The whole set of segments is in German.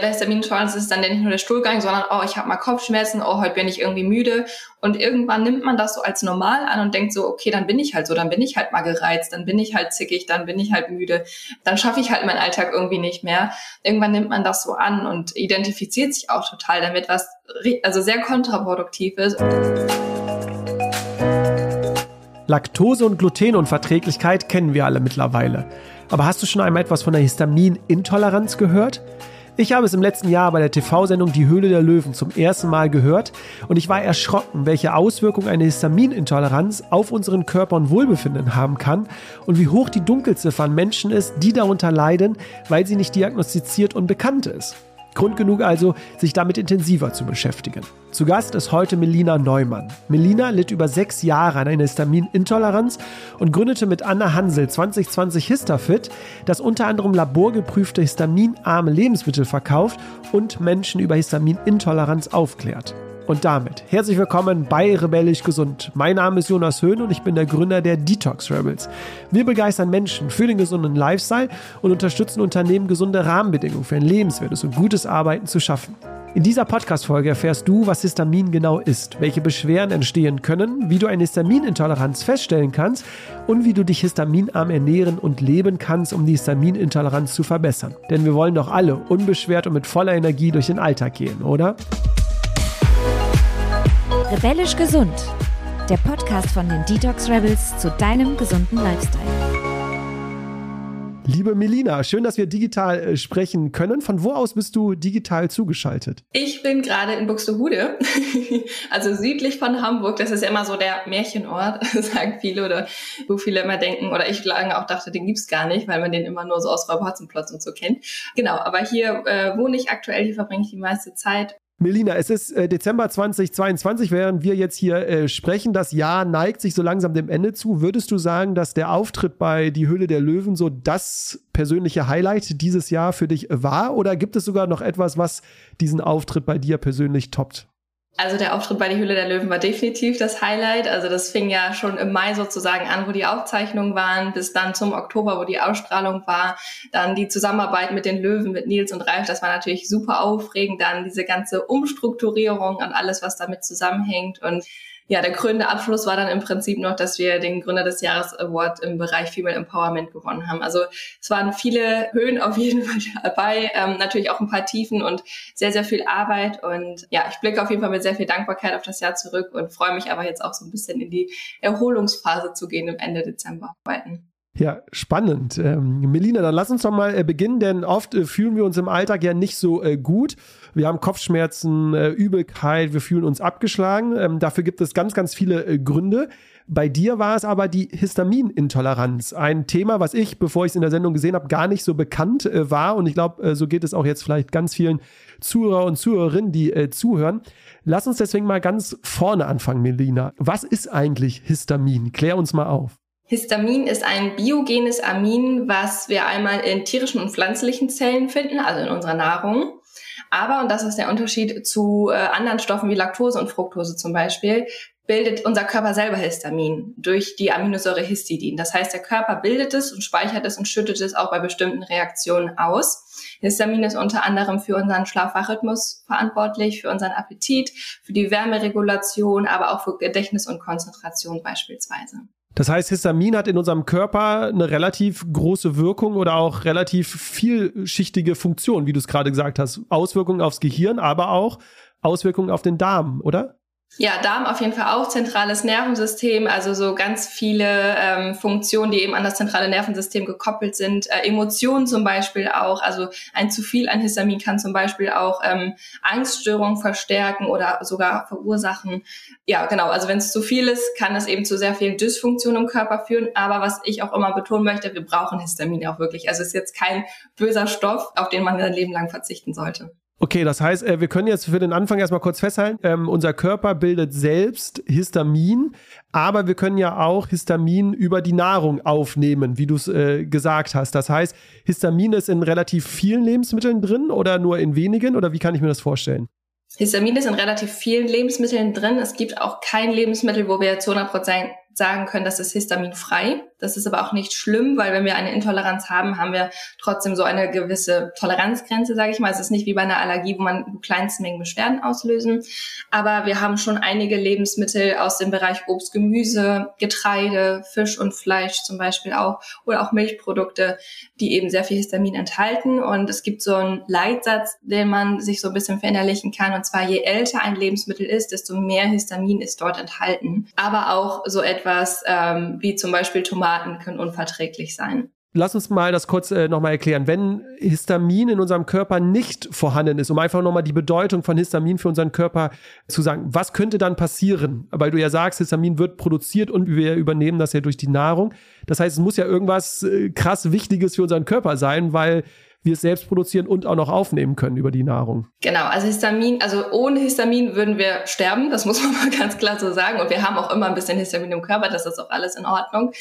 der Histaminintoleranz ist dann nicht nur der Stuhlgang, sondern oh, ich habe mal Kopfschmerzen, oh, heute bin ich irgendwie müde. Und irgendwann nimmt man das so als normal an und denkt so, okay, dann bin ich halt so, dann bin ich halt mal gereizt, dann bin ich halt zickig, dann bin ich halt müde, dann schaffe ich halt meinen Alltag irgendwie nicht mehr. Irgendwann nimmt man das so an und identifiziert sich auch total damit, was also sehr kontraproduktiv ist. Laktose- und Glutenunverträglichkeit kennen wir alle mittlerweile. Aber hast du schon einmal etwas von der Histaminintoleranz gehört? Ich habe es im letzten Jahr bei der TV-Sendung Die Höhle der Löwen zum ersten Mal gehört und ich war erschrocken, welche Auswirkungen eine Histaminintoleranz auf unseren Körper und Wohlbefinden haben kann und wie hoch die Dunkelziffer an Menschen ist, die darunter leiden, weil sie nicht diagnostiziert und bekannt ist. Grund genug also, sich damit intensiver zu beschäftigen. Zu Gast ist heute Melina Neumann. Melina litt über sechs Jahre an einer Histaminintoleranz und gründete mit Anna Hansel 2020 Histafit, das unter anderem laborgeprüfte histaminarme Lebensmittel verkauft und Menschen über Histaminintoleranz aufklärt. Und damit herzlich willkommen bei Rebellisch Gesund. Mein Name ist Jonas Höhn und ich bin der Gründer der Detox Rebels. Wir begeistern Menschen für den gesunden Lifestyle und unterstützen Unternehmen, gesunde Rahmenbedingungen für ein lebenswertes und gutes Arbeiten zu schaffen. In dieser Podcast-Folge erfährst du, was Histamin genau ist, welche Beschwerden entstehen können, wie du eine Histaminintoleranz feststellen kannst und wie du dich histaminarm ernähren und leben kannst, um die Histaminintoleranz zu verbessern. Denn wir wollen doch alle unbeschwert und mit voller Energie durch den Alltag gehen, oder? Rebellisch gesund. Der Podcast von den Detox Rebels zu deinem gesunden Lifestyle. Liebe Melina, schön, dass wir digital äh, sprechen können. Von wo aus bist du digital zugeschaltet? Ich bin gerade in Buxtehude, also südlich von Hamburg. Das ist ja immer so der Märchenort, sagen viele oder wo viele immer denken, oder ich lange auch dachte, den gibt's gar nicht, weil man den immer nur so aus Räuber und so kennt. Genau, aber hier äh, wohne ich aktuell, hier verbringe ich die meiste Zeit Melina, es ist äh, Dezember 2022, während wir jetzt hier äh, sprechen. Das Jahr neigt sich so langsam dem Ende zu. Würdest du sagen, dass der Auftritt bei Die Höhle der Löwen so das persönliche Highlight dieses Jahr für dich war? Oder gibt es sogar noch etwas, was diesen Auftritt bei dir persönlich toppt? Also der Auftritt bei Die Hülle der Löwen war definitiv das Highlight. Also das fing ja schon im Mai sozusagen an, wo die Aufzeichnungen waren, bis dann zum Oktober, wo die Ausstrahlung war. Dann die Zusammenarbeit mit den Löwen, mit Nils und Ralf, das war natürlich super aufregend. Dann diese ganze Umstrukturierung und alles, was damit zusammenhängt. Und ja, der krönende Abschluss war dann im Prinzip noch, dass wir den Gründer des Jahres Award im Bereich Female Empowerment gewonnen haben. Also es waren viele Höhen auf jeden Fall dabei, ähm, natürlich auch ein paar Tiefen und sehr, sehr viel Arbeit. Und ja, ich blicke auf jeden Fall mit sehr viel Dankbarkeit auf das Jahr zurück und freue mich aber jetzt auch so ein bisschen in die Erholungsphase zu gehen im Ende Dezember arbeiten. Ja, spannend. Ähm, Melina, dann lass uns doch mal äh, beginnen, denn oft äh, fühlen wir uns im Alltag ja nicht so äh, gut. Wir haben Kopfschmerzen, äh, Übelkeit, wir fühlen uns abgeschlagen. Ähm, dafür gibt es ganz, ganz viele äh, Gründe. Bei dir war es aber die Histaminintoleranz. Ein Thema, was ich, bevor ich es in der Sendung gesehen habe, gar nicht so bekannt äh, war. Und ich glaube, so geht es auch jetzt vielleicht ganz vielen Zuhörer und Zuhörerinnen, die zuhören. Lass uns deswegen mal ganz vorne anfangen, Melina. Was ist eigentlich Histamin? Klär uns mal auf. Histamin ist ein biogenes Amin, was wir einmal in tierischen und pflanzlichen Zellen finden, also in unserer Nahrung. Aber, und das ist der Unterschied zu äh, anderen Stoffen wie Laktose und Fructose zum Beispiel, bildet unser Körper selber Histamin durch die Aminosäure Histidin. Das heißt, der Körper bildet es und speichert es und schüttet es auch bei bestimmten Reaktionen aus. Histamin ist unter anderem für unseren Schlafwachrhythmus verantwortlich, für unseren Appetit, für die Wärmeregulation, aber auch für Gedächtnis und Konzentration beispielsweise. Das heißt, Histamin hat in unserem Körper eine relativ große Wirkung oder auch relativ vielschichtige Funktion, wie du es gerade gesagt hast. Auswirkungen aufs Gehirn, aber auch Auswirkungen auf den Darm, oder? Ja, Darm auf jeden Fall auch, zentrales Nervensystem, also so ganz viele ähm, Funktionen, die eben an das zentrale Nervensystem gekoppelt sind. Äh, Emotionen zum Beispiel auch, also ein zu viel an Histamin kann zum Beispiel auch ähm, Angststörungen verstärken oder sogar verursachen. Ja, genau, also wenn es zu viel ist, kann es eben zu sehr vielen Dysfunktionen im Körper führen. Aber was ich auch immer betonen möchte, wir brauchen Histamin auch wirklich. Also es ist jetzt kein böser Stoff, auf den man sein Leben lang verzichten sollte. Okay, das heißt, äh, wir können jetzt für den Anfang erstmal kurz festhalten, ähm, unser Körper bildet selbst Histamin, aber wir können ja auch Histamin über die Nahrung aufnehmen, wie du es äh, gesagt hast. Das heißt, Histamin ist in relativ vielen Lebensmitteln drin oder nur in wenigen oder wie kann ich mir das vorstellen? Histamin ist in relativ vielen Lebensmitteln drin. Es gibt auch kein Lebensmittel, wo wir zu 100% sagen können, das ist histaminfrei. Das ist aber auch nicht schlimm, weil wenn wir eine Intoleranz haben, haben wir trotzdem so eine gewisse Toleranzgrenze, sage ich mal. Es ist nicht wie bei einer Allergie, wo man kleinste Mengen Beschwerden auslösen. Aber wir haben schon einige Lebensmittel aus dem Bereich Obst, Gemüse, Getreide, Fisch und Fleisch zum Beispiel auch oder auch Milchprodukte, die eben sehr viel Histamin enthalten. Und es gibt so einen Leitsatz, den man sich so ein bisschen verinnerlichen kann. Und zwar, je älter ein Lebensmittel ist, desto mehr Histamin ist dort enthalten. Aber auch so etwas ähm, wie zum Beispiel Tomaten können unverträglich sein. Lass uns mal das kurz äh, nochmal erklären. Wenn Histamin in unserem Körper nicht vorhanden ist, um einfach nochmal die Bedeutung von Histamin für unseren Körper zu sagen, was könnte dann passieren? Weil du ja sagst, Histamin wird produziert und wir übernehmen das ja durch die Nahrung. Das heißt, es muss ja irgendwas äh, krass Wichtiges für unseren Körper sein, weil wir es selbst produzieren und auch noch aufnehmen können über die Nahrung. Genau, also Histamin, also ohne Histamin würden wir sterben, das muss man mal ganz klar so sagen. Und wir haben auch immer ein bisschen Histamin im Körper, das ist auch alles in Ordnung.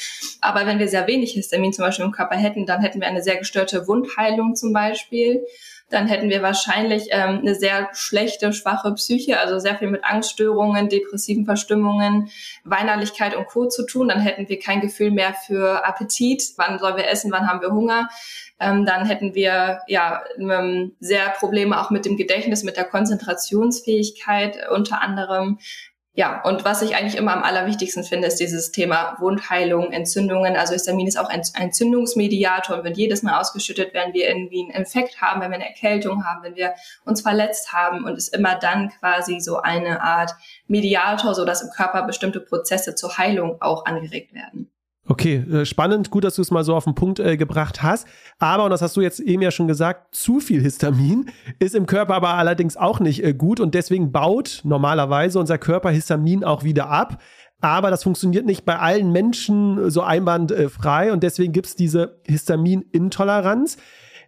Aber wenn wir sehr wenig Histamin zum Beispiel im Körper hätten, dann hätten wir eine sehr gestörte Wundheilung zum Beispiel dann hätten wir wahrscheinlich ähm, eine sehr schlechte, schwache Psyche, also sehr viel mit Angststörungen, depressiven Verstimmungen, Weinerlichkeit und Co. zu tun. Dann hätten wir kein Gefühl mehr für Appetit. Wann sollen wir essen? Wann haben wir Hunger? Ähm, dann hätten wir ja ähm, sehr Probleme auch mit dem Gedächtnis, mit der Konzentrationsfähigkeit unter anderem. Ja, und was ich eigentlich immer am allerwichtigsten finde, ist dieses Thema Wundheilung, Entzündungen. Also Histamin ist auch ein Entzündungsmediator und wird jedes Mal ausgeschüttet, wenn wir irgendwie einen Infekt haben, wenn wir eine Erkältung haben, wenn wir uns verletzt haben und ist immer dann quasi so eine Art Mediator, so dass im Körper bestimmte Prozesse zur Heilung auch angeregt werden. Okay, äh, spannend, gut, dass du es mal so auf den Punkt äh, gebracht hast. Aber, und das hast du jetzt eben ja schon gesagt, zu viel Histamin ist im Körper aber allerdings auch nicht äh, gut und deswegen baut normalerweise unser Körper Histamin auch wieder ab. Aber das funktioniert nicht bei allen Menschen so einwandfrei und deswegen gibt es diese Histaminintoleranz.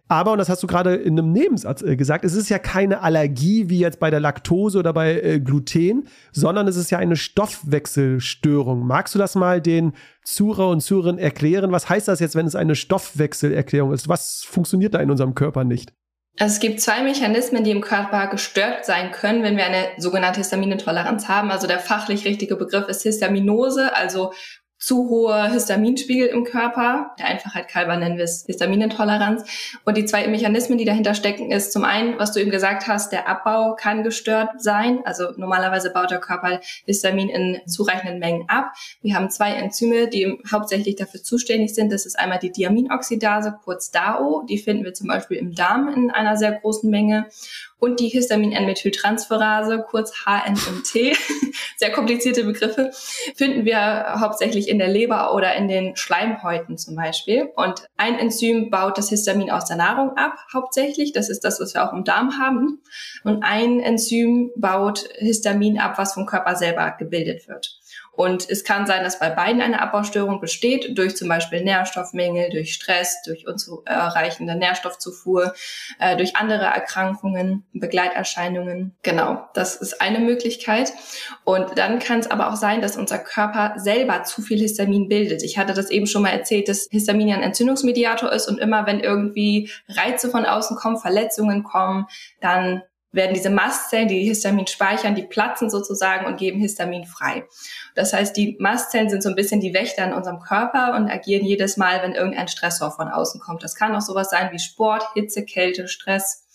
Aber, und das hast du gerade in einem Nebensatz äh, gesagt, es ist ja keine Allergie wie jetzt bei der Laktose oder bei äh, Gluten, sondern es ist ja eine Stoffwechselstörung. Magst du das mal den Zuhörer und Zuhörerinnen erklären? Was heißt das jetzt, wenn es eine Stoffwechselerklärung ist? Was funktioniert da in unserem Körper nicht? Also es gibt zwei Mechanismen, die im Körper gestört sein können, wenn wir eine sogenannte Histaminintoleranz haben. Also der fachlich richtige Begriff ist Histaminose, also zu hoher Histaminspiegel im Körper. Der Einfachheit halber nennen wir es Histaminintoleranz. Und die zwei Mechanismen, die dahinter stecken, ist zum einen, was du eben gesagt hast, der Abbau kann gestört sein. Also normalerweise baut der Körper Histamin in zureichenden Mengen ab. Wir haben zwei Enzyme, die hauptsächlich dafür zuständig sind. Das ist einmal die Diaminoxidase, kurz DAO. Die finden wir zum Beispiel im Darm in einer sehr großen Menge und die Histamin-N-Methyltransferase, kurz HNMT, sehr komplizierte Begriffe, finden wir hauptsächlich in der Leber oder in den Schleimhäuten zum Beispiel. Und ein Enzym baut das Histamin aus der Nahrung ab, hauptsächlich. Das ist das, was wir auch im Darm haben. Und ein Enzym baut Histamin ab, was vom Körper selber gebildet wird. Und es kann sein, dass bei beiden eine Abbaustörung besteht, durch zum Beispiel Nährstoffmängel, durch Stress, durch unzureichende Nährstoffzufuhr, äh, durch andere Erkrankungen, Begleiterscheinungen. Genau, das ist eine Möglichkeit. Und dann kann es aber auch sein, dass unser Körper selber zu viel Histamin bildet. Ich hatte das eben schon mal erzählt, dass Histamin ja ein Entzündungsmediator ist und immer wenn irgendwie Reize von außen kommen, Verletzungen kommen, dann werden diese Mastzellen, die Histamin speichern, die platzen sozusagen und geben Histamin frei. Das heißt, die Mastzellen sind so ein bisschen die Wächter in unserem Körper und agieren jedes Mal, wenn irgendein Stressor von außen kommt. Das kann auch sowas sein wie Sport, Hitze, Kälte, Stress.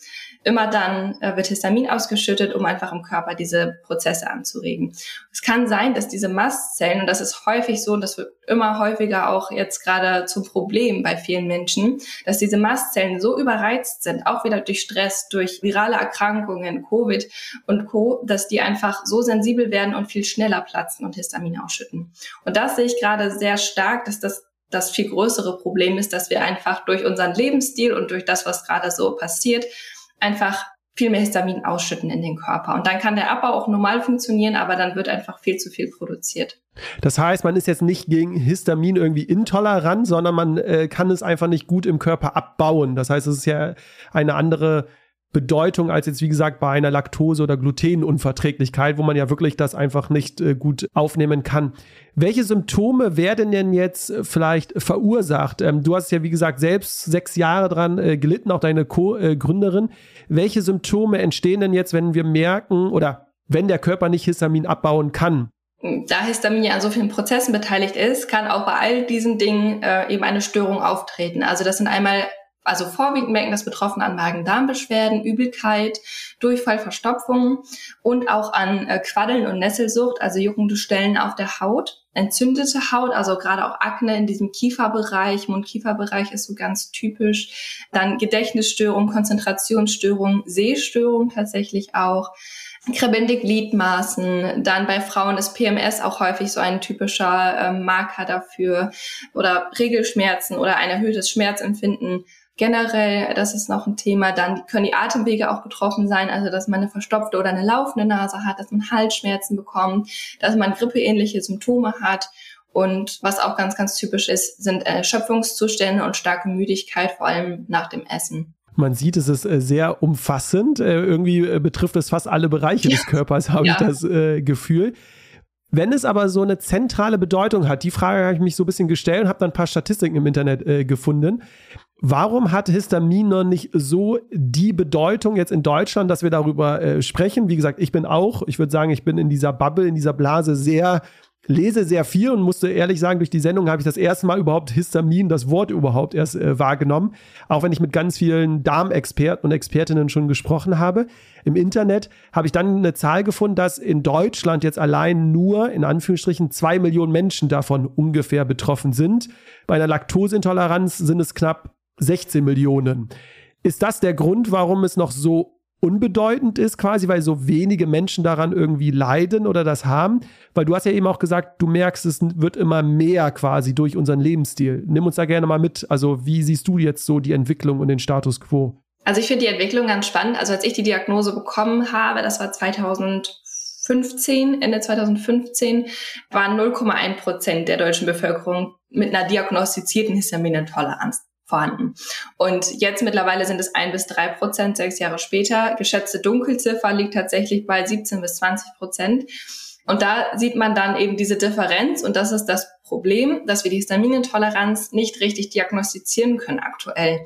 Immer dann äh, wird Histamin ausgeschüttet, um einfach im Körper diese Prozesse anzuregen. Es kann sein, dass diese Mastzellen, und das ist häufig so, und das wird immer häufiger auch jetzt gerade zum Problem bei vielen Menschen, dass diese Mastzellen so überreizt sind, auch wieder durch Stress, durch virale Erkrankungen, Covid und Co., dass die einfach so sensibel werden und viel schneller platzen und Histamin ausschütten. Und das sehe ich gerade sehr stark, dass das das viel größere Problem ist, dass wir einfach durch unseren Lebensstil und durch das, was gerade so passiert, einfach viel mehr Histamin ausschütten in den Körper. Und dann kann der Abbau auch normal funktionieren, aber dann wird einfach viel zu viel produziert. Das heißt, man ist jetzt nicht gegen Histamin irgendwie intolerant, sondern man äh, kann es einfach nicht gut im Körper abbauen. Das heißt, es ist ja eine andere Bedeutung als jetzt, wie gesagt, bei einer Laktose- oder Glutenunverträglichkeit, wo man ja wirklich das einfach nicht äh, gut aufnehmen kann. Welche Symptome werden denn jetzt äh, vielleicht verursacht? Ähm, du hast ja, wie gesagt, selbst sechs Jahre dran äh, gelitten, auch deine Co-Gründerin. Welche Symptome entstehen denn jetzt, wenn wir merken oder wenn der Körper nicht Histamin abbauen kann? da Histamin ja an so vielen Prozessen beteiligt ist, kann auch bei all diesen Dingen äh, eben eine Störung auftreten. Also das sind einmal also vorwiegend merken das Betroffene an Magen-Darm-Beschwerden, Übelkeit, Durchfall, Verstopfung und auch an äh, Quaddeln und Nesselsucht, also juckende Stellen auf der Haut, entzündete Haut, also gerade auch Akne in diesem Kieferbereich, Mund-Kieferbereich ist so ganz typisch, dann Gedächtnisstörung, Konzentrationsstörung, Sehstörung tatsächlich auch. Kribbelnde Gliedmaßen. Dann bei Frauen ist PMS auch häufig so ein typischer äh, Marker dafür oder Regelschmerzen oder ein erhöhtes Schmerzempfinden generell, das ist noch ein Thema. Dann können die Atemwege auch betroffen sein, also dass man eine verstopfte oder eine laufende Nase hat, dass man Halsschmerzen bekommt, dass man grippeähnliche Symptome hat. Und was auch ganz, ganz typisch ist, sind Erschöpfungszustände und starke Müdigkeit, vor allem nach dem Essen. Man sieht, es ist äh, sehr umfassend. Äh, irgendwie äh, betrifft es fast alle Bereiche ja. des Körpers, habe ja. ich das Gefühl. Wenn es aber so eine zentrale Bedeutung hat, die Frage habe ich mich so ein bisschen gestellt und habe dann ein paar Statistiken im Internet äh, gefunden. Warum hat Histamin noch nicht so die Bedeutung jetzt in Deutschland, dass wir darüber äh, sprechen? Wie gesagt, ich bin auch, ich würde sagen, ich bin in dieser Bubble, in dieser Blase sehr lese sehr viel und musste ehrlich sagen, durch die Sendung habe ich das erste Mal überhaupt Histamin, das Wort überhaupt erst äh, wahrgenommen. Auch wenn ich mit ganz vielen Darmexperten und Expertinnen schon gesprochen habe. Im Internet habe ich dann eine Zahl gefunden, dass in Deutschland jetzt allein nur in Anführungsstrichen zwei Millionen Menschen davon ungefähr betroffen sind. Bei einer Laktoseintoleranz sind es knapp 16 Millionen. Ist das der Grund, warum es noch so unbedeutend ist, quasi, weil so wenige Menschen daran irgendwie leiden oder das haben? Weil du hast ja eben auch gesagt, du merkst, es wird immer mehr quasi durch unseren Lebensstil. Nimm uns da gerne mal mit. Also, wie siehst du jetzt so die Entwicklung und den Status quo? Also, ich finde die Entwicklung ganz spannend. Also, als ich die Diagnose bekommen habe, das war 2015, Ende 2015, waren 0,1 Prozent der deutschen Bevölkerung mit einer diagnostizierten Histaminintoleranz vorhanden. Und jetzt mittlerweile sind es ein bis drei Prozent, sechs Jahre später. Geschätzte Dunkelziffer liegt tatsächlich bei 17 bis 20 Prozent. Und da sieht man dann eben diese Differenz und das ist das Problem, dass wir die Histaminintoleranz nicht richtig diagnostizieren können aktuell.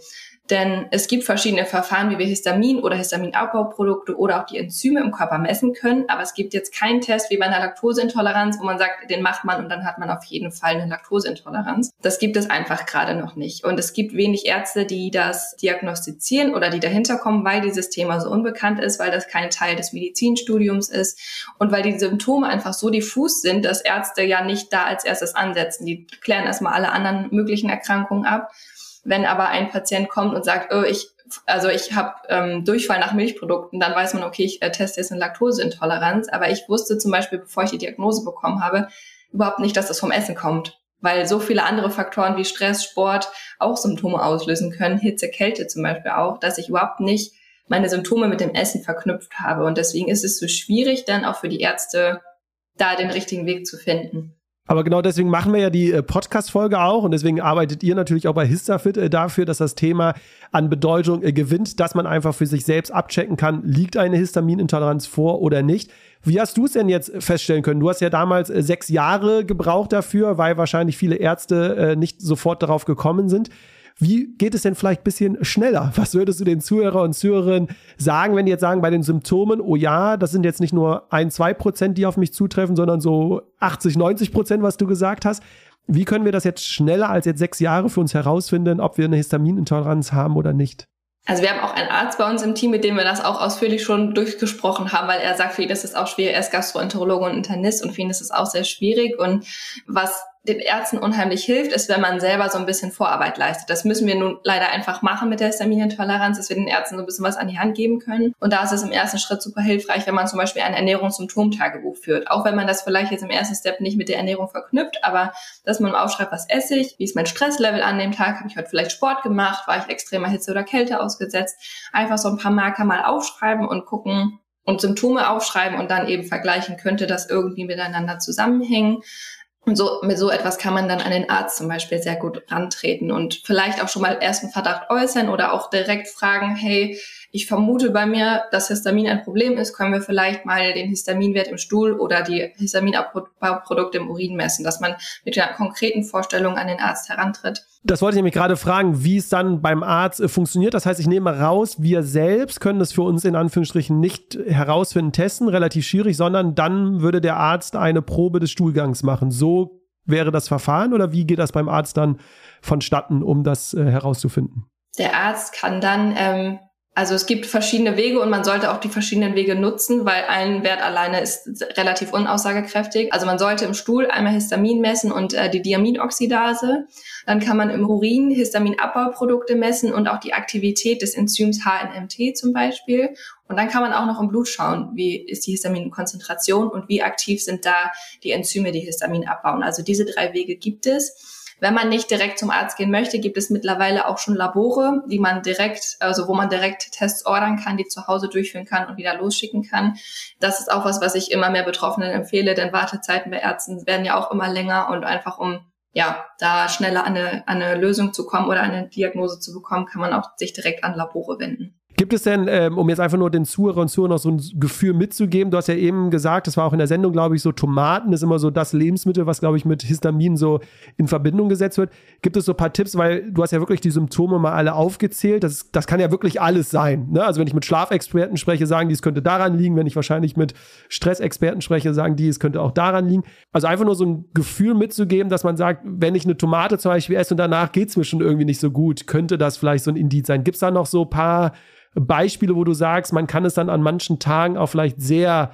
Denn es gibt verschiedene Verfahren, wie wir Histamin oder Histaminabbauprodukte oder auch die Enzyme im Körper messen können. Aber es gibt jetzt keinen Test wie bei einer Laktoseintoleranz, wo man sagt, den macht man und dann hat man auf jeden Fall eine Laktoseintoleranz. Das gibt es einfach gerade noch nicht. Und es gibt wenig Ärzte, die das diagnostizieren oder die dahinter kommen, weil dieses Thema so unbekannt ist, weil das kein Teil des Medizinstudiums ist und weil die Symptome einfach so diffus sind, dass Ärzte ja nicht da als erstes ansetzen. Die klären erstmal alle anderen möglichen Erkrankungen ab wenn aber ein Patient kommt und sagt, oh, ich also ich habe ähm, Durchfall nach Milchprodukten, dann weiß man, okay, ich äh, teste jetzt eine Laktoseintoleranz. Aber ich wusste zum Beispiel, bevor ich die Diagnose bekommen habe, überhaupt nicht, dass das vom Essen kommt. Weil so viele andere Faktoren wie Stress, Sport auch Symptome auslösen können, Hitze, Kälte zum Beispiel auch, dass ich überhaupt nicht meine Symptome mit dem Essen verknüpft habe. Und deswegen ist es so schwierig, dann auch für die Ärzte da den richtigen Weg zu finden. Aber genau deswegen machen wir ja die äh, Podcast-Folge auch und deswegen arbeitet ihr natürlich auch bei Histafit äh, dafür, dass das Thema an Bedeutung äh, gewinnt, dass man einfach für sich selbst abchecken kann, liegt eine Histaminintoleranz vor oder nicht. Wie hast du es denn jetzt feststellen können? Du hast ja damals sechs Jahre gebraucht dafür, weil wahrscheinlich viele Ärzte nicht sofort darauf gekommen sind. Wie geht es denn vielleicht ein bisschen schneller? Was würdest du den Zuhörer und Zuhörerinnen sagen, wenn die jetzt sagen, bei den Symptomen, oh ja, das sind jetzt nicht nur ein, zwei Prozent, die auf mich zutreffen, sondern so 80, 90 Prozent, was du gesagt hast. Wie können wir das jetzt schneller als jetzt sechs Jahre für uns herausfinden, ob wir eine Histaminintoleranz haben oder nicht? Also wir haben auch einen Arzt bei uns im Team, mit dem wir das auch ausführlich schon durchgesprochen haben, weil er sagt, für ihn ist es auch schwierig. Er ist Gastroenterologe und Internist und für ihn ist es auch sehr schwierig. Und was den Ärzten unheimlich hilft, ist, wenn man selber so ein bisschen Vorarbeit leistet. Das müssen wir nun leider einfach machen mit der Histaminintoleranz, dass wir den Ärzten so ein bisschen was an die Hand geben können. Und da ist es im ersten Schritt super hilfreich, wenn man zum Beispiel ein Ernährungssymptomtagebuch führt. Auch wenn man das vielleicht jetzt im ersten Step nicht mit der Ernährung verknüpft, aber dass man aufschreibt, was esse ich, wie ist mein Stresslevel an dem Tag, habe ich heute vielleicht Sport gemacht, war ich extremer Hitze oder Kälte ausgesetzt. Einfach so ein paar Marker mal aufschreiben und gucken, und Symptome aufschreiben und dann eben vergleichen, könnte das irgendwie miteinander zusammenhängen. Und so, mit so etwas kann man dann an den Arzt zum Beispiel sehr gut rantreten und vielleicht auch schon mal erst einen Verdacht äußern oder auch direkt fragen, hey, ich vermute bei mir, dass Histamin ein Problem ist, können wir vielleicht mal den Histaminwert im Stuhl oder die Histaminabbau-Produkte im Urin messen, dass man mit einer konkreten Vorstellung an den Arzt herantritt. Das wollte ich nämlich gerade fragen, wie es dann beim Arzt äh, funktioniert. Das heißt, ich nehme raus, wir selbst können das für uns in Anführungsstrichen nicht herausfinden, testen, relativ schwierig, sondern dann würde der Arzt eine Probe des Stuhlgangs machen. So wäre das Verfahren oder wie geht das beim Arzt dann vonstatten, um das äh, herauszufinden? Der Arzt kann dann ähm, also es gibt verschiedene Wege und man sollte auch die verschiedenen Wege nutzen, weil ein Wert alleine ist relativ unaussagekräftig. Also man sollte im Stuhl einmal Histamin messen und äh, die Diaminoxidase. Dann kann man im Urin Histaminabbauprodukte messen und auch die Aktivität des Enzyms HNMT zum Beispiel. Und dann kann man auch noch im Blut schauen, wie ist die Histaminkonzentration und wie aktiv sind da die Enzyme, die Histamin abbauen. Also diese drei Wege gibt es. Wenn man nicht direkt zum Arzt gehen möchte, gibt es mittlerweile auch schon Labore, die man direkt, also wo man direkt Tests ordern kann, die zu Hause durchführen kann und wieder losschicken kann. Das ist auch was, was ich immer mehr Betroffenen empfehle, denn Wartezeiten bei Ärzten werden ja auch immer länger und einfach um ja, da schneller an eine, an eine Lösung zu kommen oder eine Diagnose zu bekommen, kann man auch sich direkt an Labore wenden. Gibt es denn, ähm, um jetzt einfach nur den Zuhörern und Zuhörern noch so ein Gefühl mitzugeben, du hast ja eben gesagt, das war auch in der Sendung, glaube ich, so Tomaten ist immer so das Lebensmittel, was, glaube ich, mit Histamin so in Verbindung gesetzt wird. Gibt es so ein paar Tipps, weil du hast ja wirklich die Symptome mal alle aufgezählt. Das, das kann ja wirklich alles sein. Ne? Also wenn ich mit Schlafexperten spreche, sagen die, es könnte daran liegen. Wenn ich wahrscheinlich mit Stressexperten spreche, sagen die, es könnte auch daran liegen. Also einfach nur so ein Gefühl mitzugeben, dass man sagt, wenn ich eine Tomate zum Beispiel esse und danach geht es mir schon irgendwie nicht so gut, könnte das vielleicht so ein Indiz sein. Gibt es da noch so ein paar Beispiele, wo du sagst, man kann es dann an manchen Tagen auch vielleicht sehr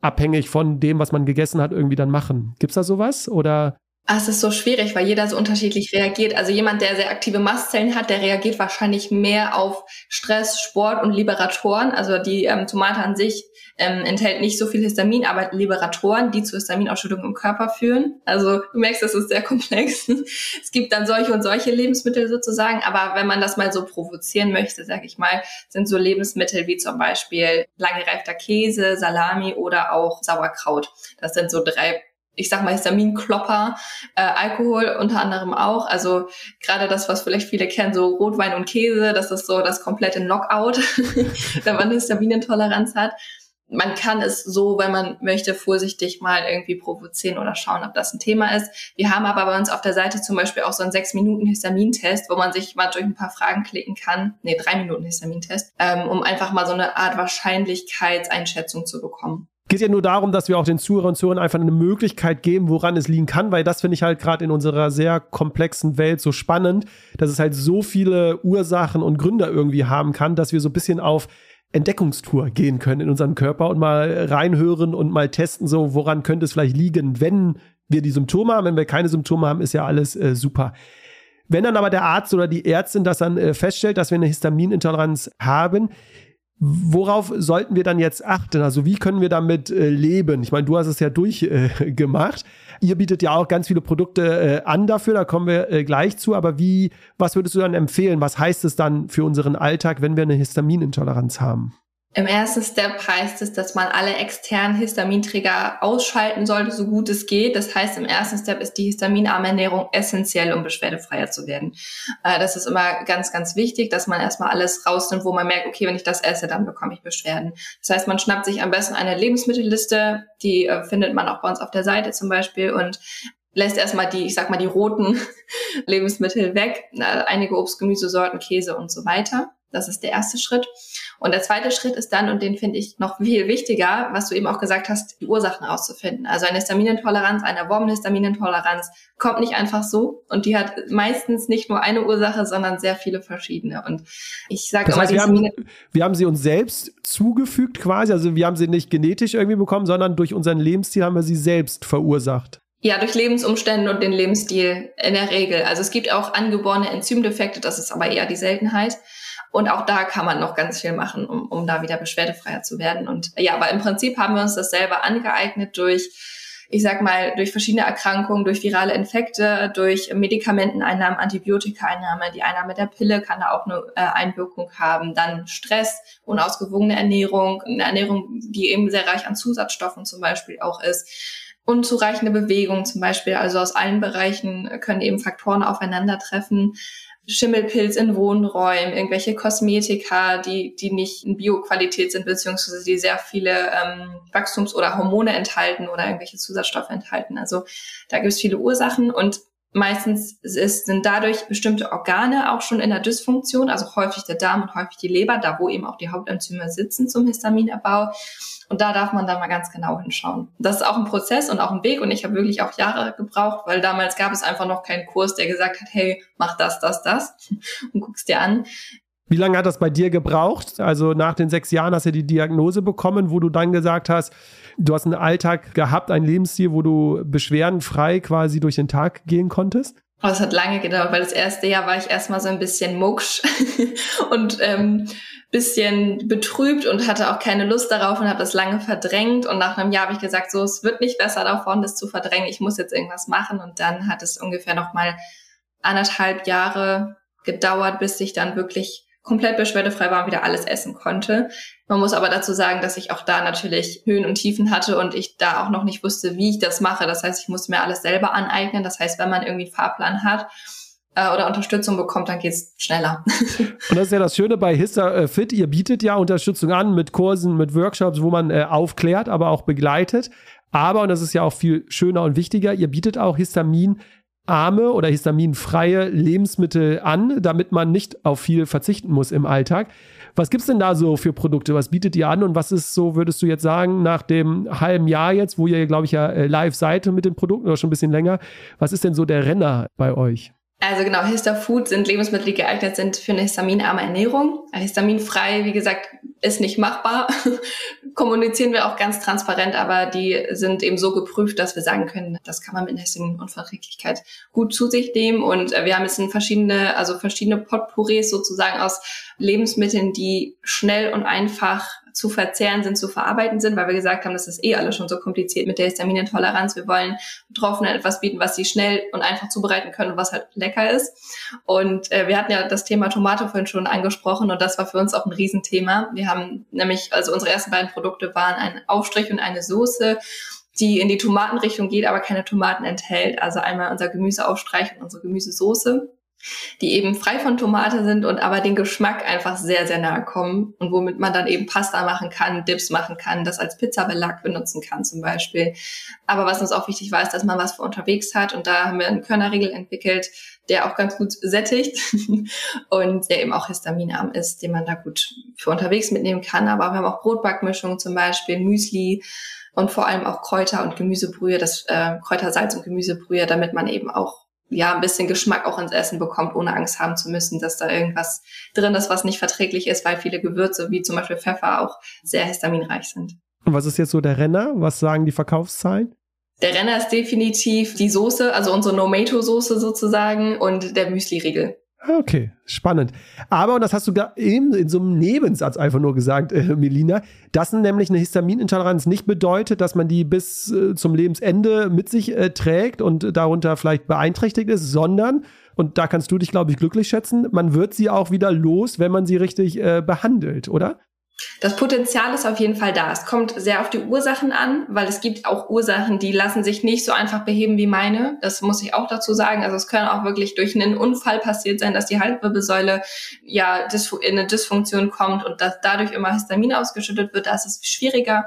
abhängig von dem, was man gegessen hat, irgendwie dann machen. Gibt's da sowas oder? Ah, es ist so schwierig, weil jeder so unterschiedlich reagiert. Also jemand, der sehr aktive Mastzellen hat, der reagiert wahrscheinlich mehr auf Stress, Sport und Liberatoren. Also die ähm, Tomate an sich ähm, enthält nicht so viel Histamin, aber Liberatoren, die zur Histaminausschüttung im Körper führen. Also du merkst, das ist sehr komplex. es gibt dann solche und solche Lebensmittel sozusagen, aber wenn man das mal so provozieren möchte, sage ich mal, sind so Lebensmittel wie zum Beispiel lange reifter Käse, Salami oder auch Sauerkraut. Das sind so drei ich sag mal Histaminklopper, äh, Alkohol unter anderem auch. Also gerade das, was vielleicht viele kennen, so Rotwein und Käse, das ist so das komplette Knockout, wenn man Histaminintoleranz hat man kann es so, wenn man möchte, vorsichtig mal irgendwie provozieren oder schauen, ob das ein Thema ist. Wir haben aber bei uns auf der Seite zum Beispiel auch so einen sechs Minuten Histamintest, wo man sich mal durch ein paar Fragen klicken kann. Nee, drei Minuten Histamintest, ähm, um einfach mal so eine Art Wahrscheinlichkeitseinschätzung zu bekommen geht ja nur darum, dass wir auch den Zuhörern und Zuhörern einfach eine Möglichkeit geben, woran es liegen kann, weil das finde ich halt gerade in unserer sehr komplexen Welt so spannend, dass es halt so viele Ursachen und Gründe irgendwie haben kann, dass wir so ein bisschen auf Entdeckungstour gehen können in unseren Körper und mal reinhören und mal testen, so woran könnte es vielleicht liegen, wenn wir die Symptome haben. Wenn wir keine Symptome haben, ist ja alles äh, super. Wenn dann aber der Arzt oder die Ärztin das dann äh, feststellt, dass wir eine Histaminintoleranz haben, Worauf sollten wir dann jetzt achten? Also wie können wir damit äh, leben? Ich meine, du hast es ja durchgemacht. Äh, Ihr bietet ja auch ganz viele Produkte äh, an dafür, da kommen wir äh, gleich zu. Aber wie, was würdest du dann empfehlen? Was heißt es dann für unseren Alltag, wenn wir eine Histaminintoleranz haben? Im ersten Step heißt es, dass man alle externen Histaminträger ausschalten sollte, so gut es geht. Das heißt, im ersten Step ist die histaminarme Ernährung essentiell, um beschwerdefreier zu werden. Äh, das ist immer ganz, ganz wichtig, dass man erstmal alles rausnimmt, wo man merkt, okay, wenn ich das esse, dann bekomme ich Beschwerden. Das heißt, man schnappt sich am besten eine Lebensmittelliste, die äh, findet man auch bei uns auf der Seite zum Beispiel und lässt erstmal die, ich sag mal, die roten Lebensmittel weg, einige Obst, Gemüsesorten, Käse und so weiter. Das ist der erste Schritt. Und der zweite Schritt ist dann, und den finde ich noch viel wichtiger, was du eben auch gesagt hast, die Ursachen rauszufinden. Also eine Histaminintoleranz, eine erworbene Histaminintoleranz kommt nicht einfach so. Und die hat meistens nicht nur eine Ursache, sondern sehr viele verschiedene. Und ich sage immer, heißt, wir, haben, wir haben sie uns selbst zugefügt quasi. Also wir haben sie nicht genetisch irgendwie bekommen, sondern durch unseren Lebensstil haben wir sie selbst verursacht. Ja, durch Lebensumstände und den Lebensstil in der Regel. Also es gibt auch angeborene Enzymdefekte, das ist aber eher die Seltenheit. Und auch da kann man noch ganz viel machen, um, um da wieder beschwerdefreier zu werden. Und ja, aber im Prinzip haben wir uns das selber angeeignet durch ich sag mal, durch verschiedene Erkrankungen, durch virale Infekte, durch Medikamenteneinnahmen, Antibiotikaeinnahme, die Einnahme der Pille kann da auch eine äh, Einwirkung haben. Dann Stress, unausgewogene Ernährung, eine Ernährung, die eben sehr reich an Zusatzstoffen zum Beispiel auch ist. Unzureichende Bewegung zum Beispiel, also aus allen Bereichen können eben Faktoren aufeinandertreffen Schimmelpilz in Wohnräumen, irgendwelche Kosmetika, die, die nicht in Bioqualität sind, beziehungsweise die sehr viele ähm, Wachstums- oder Hormone enthalten oder irgendwelche Zusatzstoffe enthalten. Also da gibt es viele Ursachen und Meistens ist, sind dadurch bestimmte Organe auch schon in der Dysfunktion, also häufig der Darm und häufig die Leber, da wo eben auch die Hauptenzyme sitzen zum Histaminerbau. Und da darf man dann mal ganz genau hinschauen. Das ist auch ein Prozess und auch ein Weg und ich habe wirklich auch Jahre gebraucht, weil damals gab es einfach noch keinen Kurs, der gesagt hat, hey, mach das, das, das und guck's dir an. Wie lange hat das bei dir gebraucht? Also nach den sechs Jahren hast du die Diagnose bekommen, wo du dann gesagt hast, du hast einen Alltag gehabt, ein Lebensstil, wo du beschwerdenfrei quasi durch den Tag gehen konntest? Oh, es hat lange gedauert, weil das erste Jahr war ich erstmal so ein bisschen mucksch und ähm, bisschen betrübt und hatte auch keine Lust darauf und habe das lange verdrängt. Und nach einem Jahr habe ich gesagt, so, es wird nicht besser davon, das zu verdrängen. Ich muss jetzt irgendwas machen. Und dann hat es ungefähr noch mal anderthalb Jahre gedauert, bis ich dann wirklich komplett beschwerdefrei war und wieder alles essen konnte. Man muss aber dazu sagen, dass ich auch da natürlich Höhen und Tiefen hatte und ich da auch noch nicht wusste, wie ich das mache. Das heißt, ich musste mir alles selber aneignen. Das heißt, wenn man irgendwie einen Fahrplan hat, äh, oder Unterstützung bekommt, dann geht's schneller. Und das ist ja das Schöne bei Hista äh, Fit. Ihr bietet ja Unterstützung an mit Kursen, mit Workshops, wo man äh, aufklärt, aber auch begleitet. Aber, und das ist ja auch viel schöner und wichtiger, ihr bietet auch Histamin arme oder histaminfreie Lebensmittel an, damit man nicht auf viel verzichten muss im Alltag. Was gibt's denn da so für Produkte? Was bietet ihr an und was ist so, würdest du jetzt sagen, nach dem halben Jahr jetzt, wo ihr, glaube ich, ja äh, live seid mit den Produkten oder schon ein bisschen länger, was ist denn so der Renner bei euch? Also genau, Histafood sind Lebensmittel, die geeignet sind für eine histaminarme Ernährung. Histaminfrei, wie gesagt, ist nicht machbar. Kommunizieren wir auch ganz transparent, aber die sind eben so geprüft, dass wir sagen können, das kann man mit einer Histaminunverträglichkeit gut zu sich nehmen. Und äh, wir haben jetzt verschiedene, also verschiedene Potpourris sozusagen aus Lebensmitteln, die schnell und einfach zu verzehren sind, zu verarbeiten sind, weil wir gesagt haben, das ist eh alles schon so kompliziert mit der Histaminintoleranz. Wir wollen Betroffenen etwas bieten, was sie schnell und einfach zubereiten können und was halt lecker ist. Und äh, wir hatten ja das Thema Tomate vorhin schon angesprochen und das war für uns auch ein Riesenthema. Wir haben nämlich, also unsere ersten beiden Produkte waren ein Aufstrich und eine Soße die in die Tomatenrichtung geht, aber keine Tomaten enthält. Also einmal unser Gemüseaufstreich und unsere Gemüsesoße die eben frei von Tomate sind und aber den Geschmack einfach sehr, sehr nahe kommen und womit man dann eben Pasta machen kann, Dips machen kann, das als Pizzabelag benutzen kann zum Beispiel. Aber was uns auch wichtig war, ist, dass man was für unterwegs hat und da haben wir einen Körnerriegel entwickelt, der auch ganz gut sättigt und der eben auch histaminarm ist, den man da gut für unterwegs mitnehmen kann. Aber wir haben auch Brotbackmischungen zum Beispiel, Müsli, und vor allem auch Kräuter und Gemüsebrühe, das äh, Kräutersalz und Gemüsebrühe, damit man eben auch ja, ein bisschen Geschmack auch ins Essen bekommt, ohne Angst haben zu müssen, dass da irgendwas drin ist, was nicht verträglich ist, weil viele Gewürze, wie zum Beispiel Pfeffer, auch sehr histaminreich sind. Und was ist jetzt so der Renner? Was sagen die Verkaufszahlen? Der Renner ist definitiv die Soße, also unsere No-Mato-Soße sozusagen und der Müsli-Riegel. Okay, spannend. Aber, und das hast du eben in so einem Nebensatz einfach nur gesagt, äh, Melina, dass nämlich eine Histaminintoleranz nicht bedeutet, dass man die bis äh, zum Lebensende mit sich äh, trägt und darunter vielleicht beeinträchtigt ist, sondern, und da kannst du dich, glaube ich, glücklich schätzen, man wird sie auch wieder los, wenn man sie richtig äh, behandelt, oder? Das Potenzial ist auf jeden Fall da. Es kommt sehr auf die Ursachen an, weil es gibt auch Ursachen, die lassen sich nicht so einfach beheben wie meine. Das muss ich auch dazu sagen. Also es können auch wirklich durch einen Unfall passiert sein, dass die Halswirbelsäule ja in eine Dysfunktion kommt und dass dadurch immer Histamin ausgeschüttet wird. Da ist schwieriger.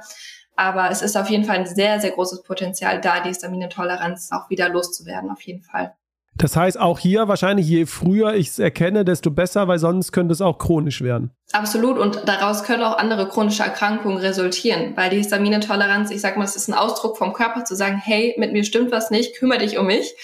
Aber es ist auf jeden Fall ein sehr, sehr großes Potenzial da, die Histaminintoleranz auch wieder loszuwerden, auf jeden Fall. Das heißt, auch hier wahrscheinlich, je früher ich es erkenne, desto besser, weil sonst könnte es auch chronisch werden. Absolut. Und daraus können auch andere chronische Erkrankungen resultieren, weil die Histaminintoleranz, ich sag mal, es ist ein Ausdruck vom Körper zu sagen, hey, mit mir stimmt was nicht, kümmere dich um mich.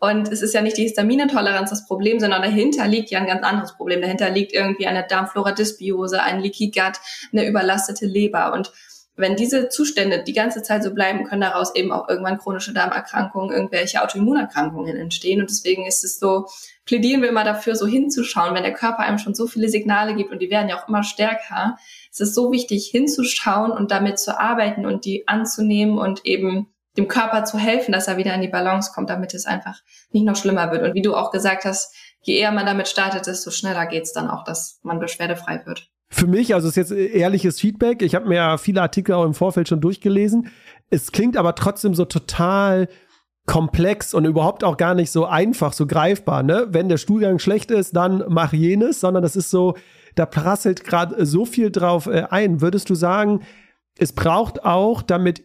Und es ist ja nicht die Histaminintoleranz das Problem, sondern dahinter liegt ja ein ganz anderes Problem. Dahinter liegt irgendwie eine Darmflora-Dysbiose, ein Leaky Gut, eine überlastete Leber. Und wenn diese Zustände die ganze Zeit so bleiben, können daraus eben auch irgendwann chronische Darmerkrankungen, irgendwelche Autoimmunerkrankungen entstehen. Und deswegen ist es so, plädieren wir immer dafür, so hinzuschauen, wenn der Körper einem schon so viele Signale gibt und die werden ja auch immer stärker. Es ist so wichtig, hinzuschauen und damit zu arbeiten und die anzunehmen und eben dem Körper zu helfen, dass er wieder in die Balance kommt, damit es einfach nicht noch schlimmer wird. Und wie du auch gesagt hast, je eher man damit startet, desto schneller geht's dann auch, dass man beschwerdefrei wird für mich, also ist jetzt ehrliches Feedback. Ich habe mir ja viele Artikel auch im Vorfeld schon durchgelesen. Es klingt aber trotzdem so total komplex und überhaupt auch gar nicht so einfach, so greifbar. Ne? Wenn der Stuhlgang schlecht ist, dann mach jenes, sondern das ist so, da prasselt gerade so viel drauf äh, ein. Würdest du sagen, es braucht auch, damit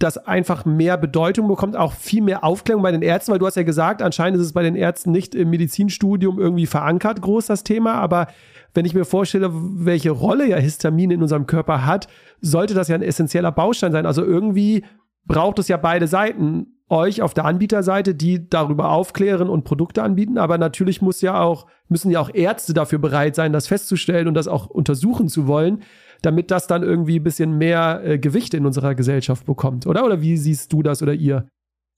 das einfach mehr Bedeutung bekommt, auch viel mehr Aufklärung bei den Ärzten, weil du hast ja gesagt, anscheinend ist es bei den Ärzten nicht im Medizinstudium irgendwie verankert, groß das Thema, aber wenn ich mir vorstelle, welche Rolle ja Histamin in unserem Körper hat, sollte das ja ein essentieller Baustein sein. Also irgendwie braucht es ja beide Seiten. Euch auf der Anbieterseite, die darüber aufklären und Produkte anbieten, aber natürlich muss ja auch, müssen ja auch Ärzte dafür bereit sein, das festzustellen und das auch untersuchen zu wollen, damit das dann irgendwie ein bisschen mehr äh, Gewicht in unserer Gesellschaft bekommt, oder? Oder wie siehst du das oder ihr?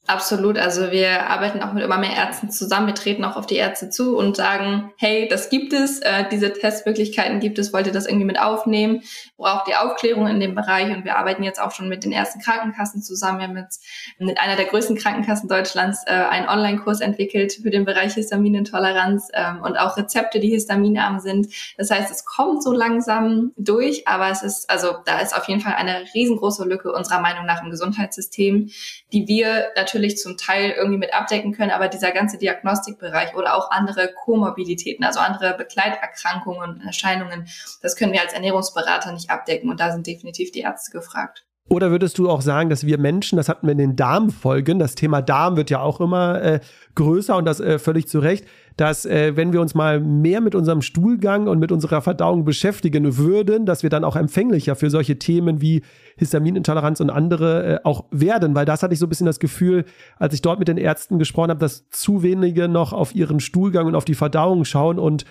Absolut. Also wir arbeiten auch mit immer mehr Ärzten zusammen. Wir treten auch auf die Ärzte zu und sagen, hey, das gibt es, äh, diese Testmöglichkeiten gibt es, wollt ihr das irgendwie mit aufnehmen? Braucht ihr Aufklärung in dem Bereich? Und wir arbeiten jetzt auch schon mit den ersten Krankenkassen zusammen. Wir haben jetzt mit einer der größten Krankenkassen Deutschlands äh, einen Online-Kurs entwickelt für den Bereich Histaminintoleranz ähm, und auch Rezepte, die histaminarm sind. Das heißt, es kommt so langsam durch, aber es ist, also da ist auf jeden Fall eine riesengroße Lücke unserer Meinung nach im Gesundheitssystem, die wir natürlich natürlich zum Teil irgendwie mit abdecken können, aber dieser ganze Diagnostikbereich oder auch andere Komorbiditäten, also andere Begleiterkrankungen und Erscheinungen, das können wir als Ernährungsberater nicht abdecken und da sind definitiv die Ärzte gefragt. Oder würdest du auch sagen, dass wir Menschen, das hatten wir in den Darmfolgen, das Thema Darm wird ja auch immer äh, größer und das äh, völlig zu Recht, dass äh, wenn wir uns mal mehr mit unserem Stuhlgang und mit unserer Verdauung beschäftigen würden, dass wir dann auch empfänglicher für solche Themen wie Histaminintoleranz und andere äh, auch werden, weil das hatte ich so ein bisschen das Gefühl, als ich dort mit den Ärzten gesprochen habe, dass zu wenige noch auf ihren Stuhlgang und auf die Verdauung schauen und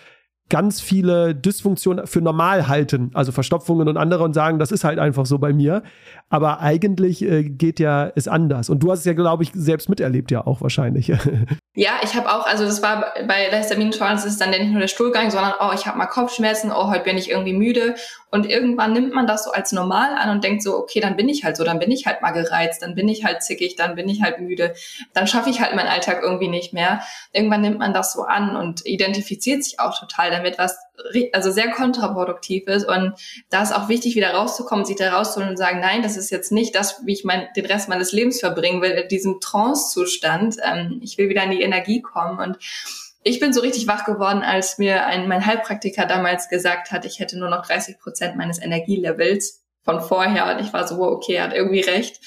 ganz viele Dysfunktionen für normal halten, also Verstopfungen und andere und sagen, das ist halt einfach so bei mir. Aber eigentlich äh, geht ja es anders. Und du hast es ja, glaube ich, selbst miterlebt ja auch wahrscheinlich. ja, ich habe auch, also das war bei Histaminintoleranz ist dann nicht nur der Stuhlgang, sondern oh, ich habe mal Kopfschmerzen, oh, heute bin ich irgendwie müde. Und irgendwann nimmt man das so als normal an und denkt so, okay, dann bin ich halt so, dann bin ich halt mal gereizt, dann bin ich halt zickig, dann bin ich halt müde, dann schaffe ich halt meinen Alltag irgendwie nicht mehr. Irgendwann nimmt man das so an und identifiziert sich auch total damit, was also sehr kontraproduktiv ist. Und da ist auch wichtig, wieder rauszukommen, sich da rauszuholen und sagen, nein, das ist jetzt nicht das, wie ich mein, den Rest meines Lebens verbringen will, in diesem Trance-Zustand. Ähm, ich will wieder in die Energie kommen und ich bin so richtig wach geworden, als mir ein, mein Heilpraktiker damals gesagt hat, ich hätte nur noch 30 Prozent meines Energielevels von vorher. Und ich war so, okay, er hat irgendwie recht.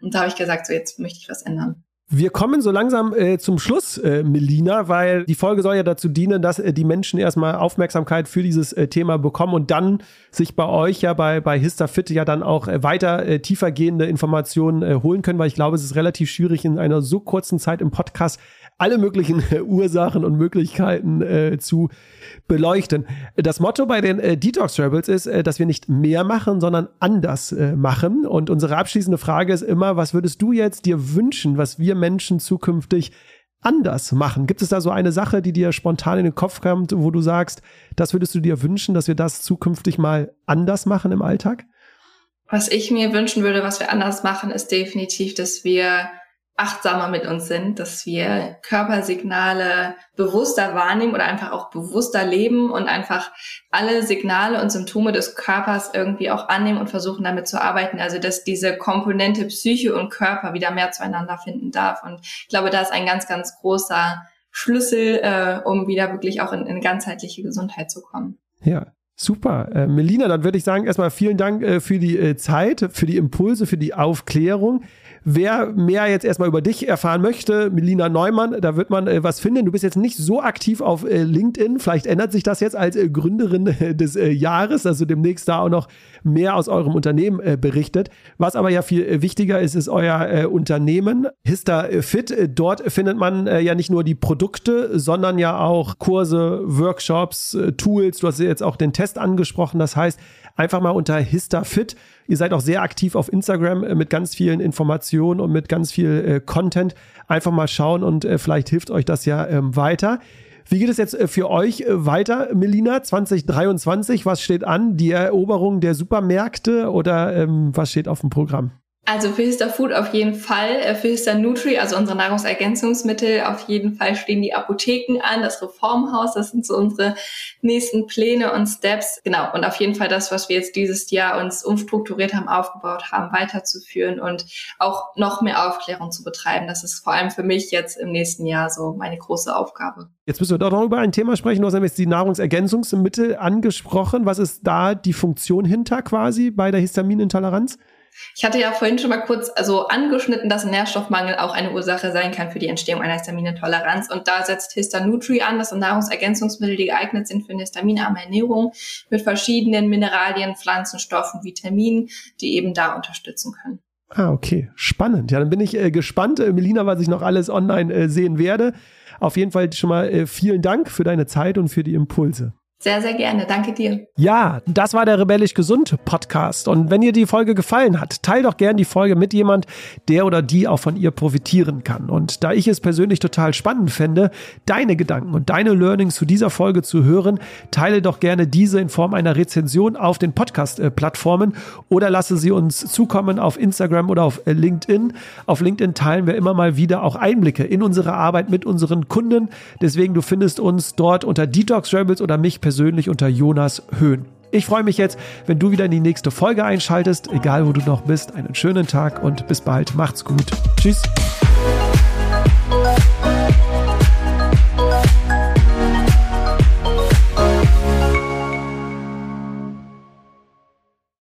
Und da habe ich gesagt, so jetzt möchte ich was ändern. Wir kommen so langsam äh, zum Schluss, äh, Melina, weil die Folge soll ja dazu dienen, dass äh, die Menschen erstmal Aufmerksamkeit für dieses äh, Thema bekommen und dann sich bei euch ja bei, bei HistaFit ja dann auch äh, weiter äh, tiefergehende Informationen äh, holen können, weil ich glaube, es ist relativ schwierig in einer so kurzen Zeit im Podcast alle möglichen äh, Ursachen und Möglichkeiten äh, zu beleuchten. Das Motto bei den äh, Detox Rebels ist, äh, dass wir nicht mehr machen, sondern anders äh, machen. Und unsere abschließende Frage ist immer, was würdest du jetzt dir wünschen, was wir Menschen zukünftig anders machen? Gibt es da so eine Sache, die dir spontan in den Kopf kommt, wo du sagst, das würdest du dir wünschen, dass wir das zukünftig mal anders machen im Alltag? Was ich mir wünschen würde, was wir anders machen, ist definitiv, dass wir achtsamer mit uns sind, dass wir Körpersignale bewusster wahrnehmen oder einfach auch bewusster leben und einfach alle Signale und Symptome des Körpers irgendwie auch annehmen und versuchen damit zu arbeiten. Also dass diese Komponente Psyche und Körper wieder mehr zueinander finden darf. Und ich glaube, da ist ein ganz, ganz großer Schlüssel, äh, um wieder wirklich auch in, in ganzheitliche Gesundheit zu kommen. Ja, Super. Äh, Melina, dann würde ich sagen, erstmal vielen Dank äh, für die äh, Zeit, für die Impulse, für die Aufklärung. Wer mehr jetzt erstmal über dich erfahren möchte, Melina Neumann, da wird man äh, was finden. Du bist jetzt nicht so aktiv auf äh, LinkedIn. Vielleicht ändert sich das jetzt als äh, Gründerin äh, des äh, Jahres, also demnächst da auch noch mehr aus eurem Unternehmen äh, berichtet. Was aber ja viel wichtiger ist, ist euer Unternehmen HistaFit. Dort findet man ja nicht nur die Produkte, sondern ja auch Kurse, Workshops, Tools. Du hast jetzt auch den Test angesprochen. Das heißt, einfach mal unter HistaFit Ihr seid auch sehr aktiv auf Instagram äh, mit ganz vielen Informationen und mit ganz viel äh, Content. Einfach mal schauen und äh, vielleicht hilft euch das ja ähm, weiter. Wie geht es jetzt äh, für euch äh, weiter, Melina, 2023? Was steht an? Die Eroberung der Supermärkte oder ähm, was steht auf dem Programm? Also Hista Food auf jeden Fall, äh, Hista Nutri, also unsere Nahrungsergänzungsmittel, auf jeden Fall stehen die Apotheken an, das Reformhaus, das sind so unsere nächsten Pläne und Steps. Genau, und auf jeden Fall das, was wir jetzt dieses Jahr uns umstrukturiert haben, aufgebaut haben, weiterzuführen und auch noch mehr Aufklärung zu betreiben. Das ist vor allem für mich jetzt im nächsten Jahr so meine große Aufgabe. Jetzt müssen wir doch noch über ein Thema sprechen. Du hast nämlich die Nahrungsergänzungsmittel angesprochen. Was ist da die Funktion hinter quasi bei der Histaminintoleranz? Ich hatte ja vorhin schon mal kurz also angeschnitten, dass Nährstoffmangel auch eine Ursache sein kann für die Entstehung einer Histaminintoleranz. Und da setzt Histanutri an, das sind Nahrungsergänzungsmittel, die geeignet sind für eine histaminarme Ernährung mit verschiedenen Mineralien, Pflanzenstoffen, Vitaminen, die eben da unterstützen können. Ah, okay. Spannend. Ja, dann bin ich äh, gespannt, äh, Melina, was ich noch alles online äh, sehen werde. Auf jeden Fall schon mal äh, vielen Dank für deine Zeit und für die Impulse. Sehr, sehr gerne. Danke dir. Ja, das war der Rebellisch Gesund Podcast. Und wenn dir die Folge gefallen hat, teil doch gern die Folge mit jemand, der oder die auch von ihr profitieren kann. Und da ich es persönlich total spannend fände, deine Gedanken und deine Learnings zu dieser Folge zu hören, teile doch gerne diese in Form einer Rezension auf den Podcast-Plattformen oder lasse sie uns zukommen auf Instagram oder auf LinkedIn. Auf LinkedIn teilen wir immer mal wieder auch Einblicke in unsere Arbeit mit unseren Kunden. Deswegen, du findest uns dort unter Detox Rebels oder mich persönlich unter Jonas Höhn. Ich freue mich jetzt, wenn du wieder in die nächste Folge einschaltest, egal wo du noch bist. Einen schönen Tag und bis bald. Macht's gut. Tschüss.